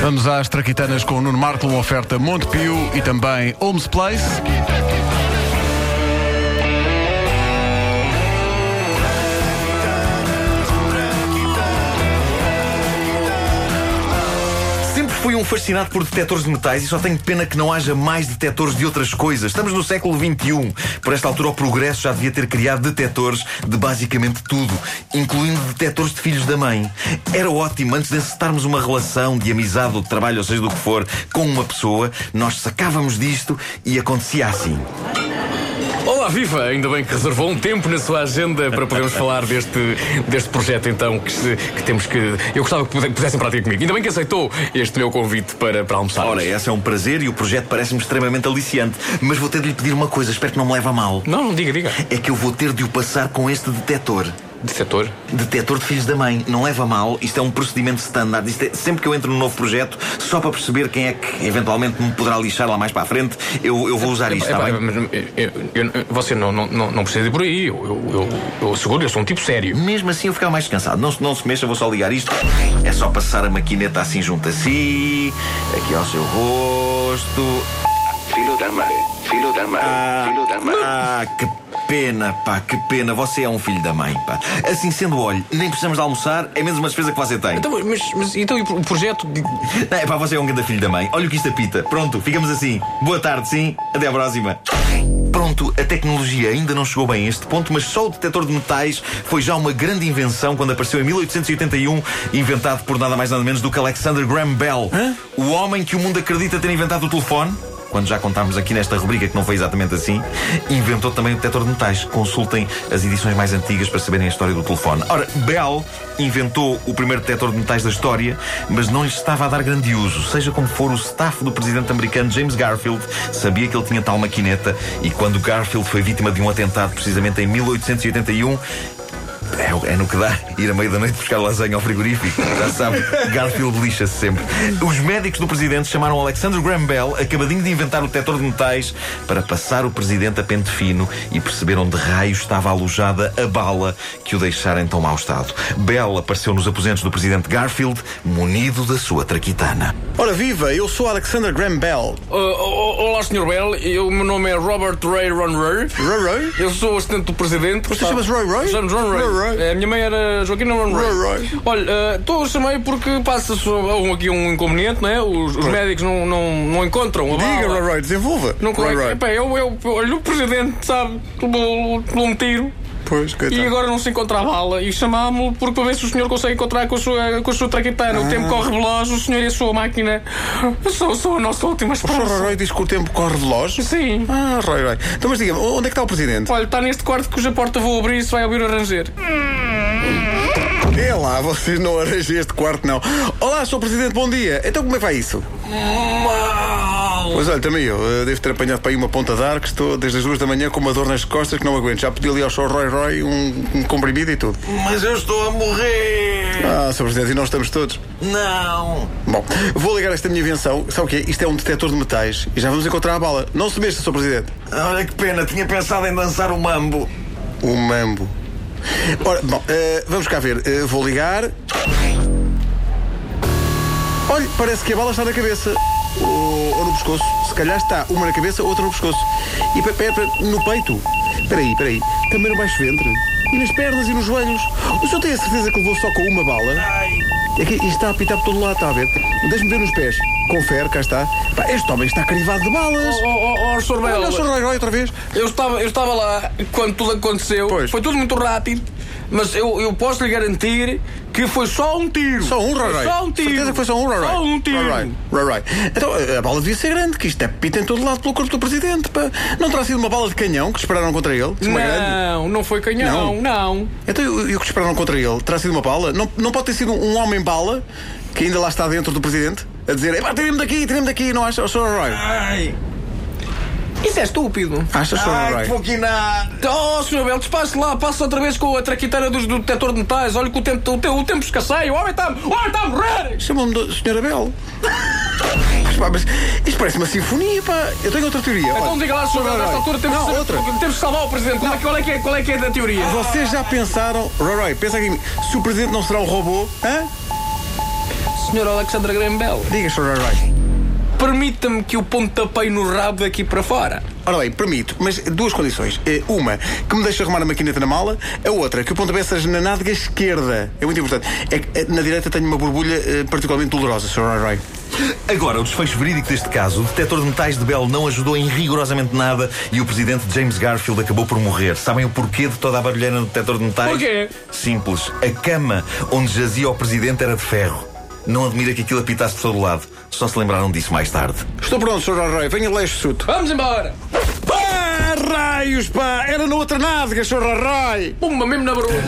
Vamos às traquitanas com o Nuno Marco, uma oferta Montepio e também Holmes Place. Um fascinado por detectores de metais e só tenho pena que não haja mais detectores de outras coisas. Estamos no século XXI. Por esta altura, o progresso já devia ter criado detectores de basicamente tudo, incluindo detectores de filhos da mãe. Era ótimo, antes de encetarmos uma relação de amizade ou de trabalho, ou seja do que for, com uma pessoa, nós sacávamos disto e acontecia assim. Olá, Viva! Ainda bem que reservou um tempo na sua agenda para podermos falar deste, deste projeto, então, que, se- que temos que. Eu gostava que pude- pudesse em prática comigo. Ainda bem que aceitou este meu convite para, para almoçar. Ora, esse é um prazer e o projeto parece-me extremamente aliciante. Mas vou ter de lhe pedir uma coisa, espero que não me leve a mal. Não, não, diga, diga. É que eu vou ter de o passar com este detector. Detetor? Detector de filhos da mãe, não leva mal, isto é um procedimento standard. Isto é, sempre que eu entro num novo projeto, só para perceber quem é que eventualmente me poderá lixar lá mais para a frente, eu, eu vou usar isto, está bem? mas, eu- eu- eu- você não, não, não, precisa ir por aí. Eu, eu, eu, eu asseguro, eu sou um tipo sério. Mesmo assim eu ficava mais descansado. Não, se- não se mexa, vou só ligar isto. É só passar a maquineta assim junto a si, aqui ao seu rosto. Filho da mãe, filho da mãe, filho da mãe. Ah, que pena, pá, que pena. Você é um filho da mãe, pá. Assim sendo, olhe, nem precisamos de almoçar, é menos uma despesa que você tem. Então, mas, mas então e o projeto. de- É pá, você é um grande filho da mãe. Olha o que isto apita. Pronto, ficamos assim. Boa tarde, sim. Até à próxima. Pronto, a tecnologia ainda não chegou bem a este ponto, mas só o detector de metais foi já uma grande invenção quando apareceu em 1881, inventado por nada mais nada menos do que Alexander Graham Bell. O homem que o mundo acredita ter inventado o telefone. Quando já contámos aqui nesta rubrica que não foi exatamente assim, inventou também o detector de metais. Consultem as edições mais antigas para saberem a história do telefone. Ora, Bell inventou o primeiro detector de metais da história, mas não lhe estava a dar grande uso. Seja como for, o staff do presidente americano James Garfield sabia que ele tinha tal maquineta e quando Garfield foi vítima de um atentado, precisamente em 1881, é, é no que dá ir à meia da noite buscar lasanha ao frigorífico. Já sabe, Garfield lixa-se sempre. Os médicos do presidente chamaram Alexander Graham Bell, acabadinho de inventar o detector de metais, para passar o presidente a pente fino e perceber onde raio estava alojada a bala que o deixara em tão mau estado. Bell apareceu nos aposentos do presidente Garfield, munido da sua traquitana. Ora viva, eu sou Alexander Graham Bell. Uh, olá, Sr. Bell. Eu, o meu nome é Robert Ray Ronroy. Roy Roy? Eu sou o assistente do presidente. Você chama-se Roy. Roy Roy. É, a minha mãe era Joaquina Ronroy. Roy. Olha, estou a chamei porque passa-se um, aqui um inconveniente, não é? Os, os médicos não, não, não encontram a Diga, bala. Roy Roy, desenvolva. Não Roy. Roy. Epá, eu, eu, olha, o presidente, sabe, levou um tiro. Pois, coitado. E agora não se encontra a bala e chamámo-lo porque para ver se o senhor consegue encontrar com a sua, com a sua traquitana. O tempo corre veloz, o senhor e a sua máquina são, são a nossa última O Sr. Roy esperança. Diz que o tempo corre veloz? Sim. Ah, Roy Roy. Então, mas diga-me, onde é que está o presidente? Olha, está neste quarto cuja porta vou abrir e se vai ouvir o ranger. É lá, vocês não arranjam este quarto, não. Olá, Sr. Presidente, bom dia. Então como é que vai isso? Pois olha, também eu. eh, devo ter apanhado para aí uma ponta de ar, que estou desde as duas da manhã com uma dor nas costas que não aguento. Já pedi ali ao Sr. Roy Roy um, um comprimido e tudo. Mas eu estou a morrer! Ah, Sr. Presidente, e nós estamos todos. Não! Bom, vou ligar esta minha invenção. Sabe o quê? Isto é um detector de metais e já vamos encontrar a bala. Não se mexa, Sr. Presidente. Olha que pena, tinha pensado em dançar o mambo. O mambo. Ora, bom, eh, vamos cá ver. Eh, vou ligar. Olha, parece que a bala está na cabeça. Ou, ou no pescoço. Se calhar está uma na cabeça, outra no pescoço. E pe- pera, pera, no peito. Espera aí, espera aí. Também no baixo ventre. E nas pernas e nos joelhos. O senhor tem a certeza que levou só com uma bala? É que isto está a apitar por todo lado, está a ver? Deixa-me ver nos pés. Confere, cá está. Pá, este homem está crivado de balas. Oh, oh, oh, Sr. Bell, Olha o Sr. Roy outra vez. eu estava, eu estava lá quando tudo aconteceu. Pois. Foi tudo muito rápido. Mas eu, eu posso lhe garantir que foi só um tiro. Só um, Roy Roy. Só um tiro. Certeza que foi só um, Roy Roy. Só um tiro. Roy Roy. Então a bala devia ser grande, que isto é pita em todo lado pelo corpo do presidente. pá. Não terá sido uma bala de canhão que dispararam contra ele? Uma grande. Não, não foi canhão, não. Então e o que dispararam contra ele? Terá sido uma bala? Não, não pode ter sido um homem-bala que ainda lá está dentro do presidente a dizer: "Epá, tirem-me daqui, tirem-me daqui, não acha? O Sr. Roy. Ai! Isso é estúpido. Acha, Sr. Ai, Roy? que! Oh, Sr. Bel, despache lá, passa outra vez com a traquiteira dos- do detector de metais. Olha que o tempo, o, te- o tempo escasseia. O homem está o homem está a morrer. Chamam-me de Sr. Abel. Mas, pá, mas isto parece uma sinfonia, pá. Eu tenho outra teoria. Então Olha, diga lá, Sr. Bel, Roy. nesta altura temos, Não, que- outra. temos que salvar o Presidente. Qual é, qual, é que é, qual é que é da teoria? Vocês já pensaram, Roy pensa aqui se o presidente não será um robô, hã? Sr. Alexandra Graham Bell. Diga, Sr. Roy. Permita-me que o pontapeie no rabo daqui para fora. Ora bem, permito, mas duas condições. Eh, Uma, que me deixe arrumar a maquineta na mala. A outra, que o pontapé seja na nádega esquerda. É muito importante. É que eh, na direita tenho uma borbulha eh, particularmente dolorosa, Sr. Roy Roy. Agora, o desfecho verídico deste caso, o detector de metais de Bell não ajudou em rigorosamente nada e o presidente James Garfield acabou por morrer. Sabem o porquê de toda a barulheira no detector de metais? Porquê? Simples. A cama onde jazia o presidente era de ferro. Não admira que aquilo apitasse por todo lado. Só se lembraram disso mais tarde. Estou pronto, Sr. Roy. Venha lá este suto. Vamos embora! Pá, raios, pá! Era na outra nádega, Sr. Roy. Pumba, mesmo na barulha.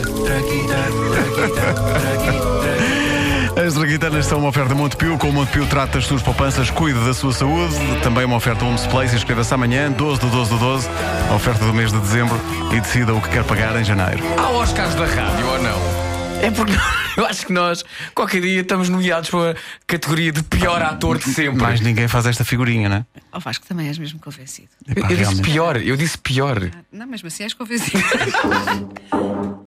As Draguitanas são uma oferta Montepio. Com o Montepio trata das suas poupanças, cuide da sua saúde. Também uma oferta Homes Place. Inscreva-se amanhã, 12 do 12 do 12. A oferta do mês de dezembro. E decida o que quer pagar em janeiro. Há Oscars da rádio ou não? É porque eu acho que nós, qualquer dia, estamos nomeados para a categoria de pior ator de sempre. Mais ninguém faz esta figurinha, não é? Ó Vasco, também és mesmo convencido. Eu, eu disse pior, eu disse pior. Não, mesmo assim és convencido.